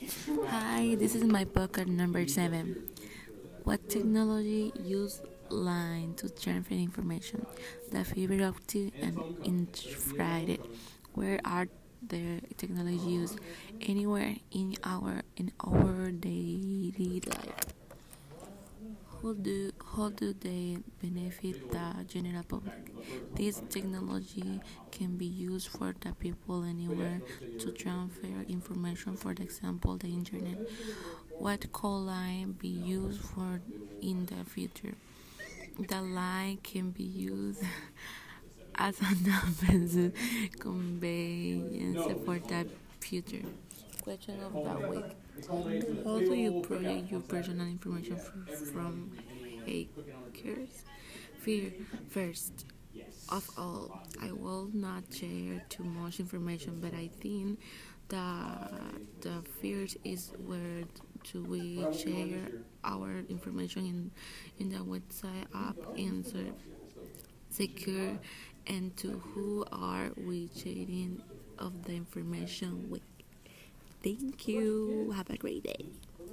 Hi, this is my podcast number seven. What technology use line to transfer information? The fiber optic and infrared. Where are the technology used? Anywhere in our in our daily life. How do how do they benefit the general public? This technology can be used for the people anywhere to transfer information. For example, the internet. What could line be used for in the future? The line can be used as an offensive conveyance for the future. Question of the week. How do you protect your personal information from hackers? Fear. First of all, I will not share too much information, but I think the the fear is where to we share our information in in the website app and secure and to who are we sharing of the information with. Thank you. Have a great day.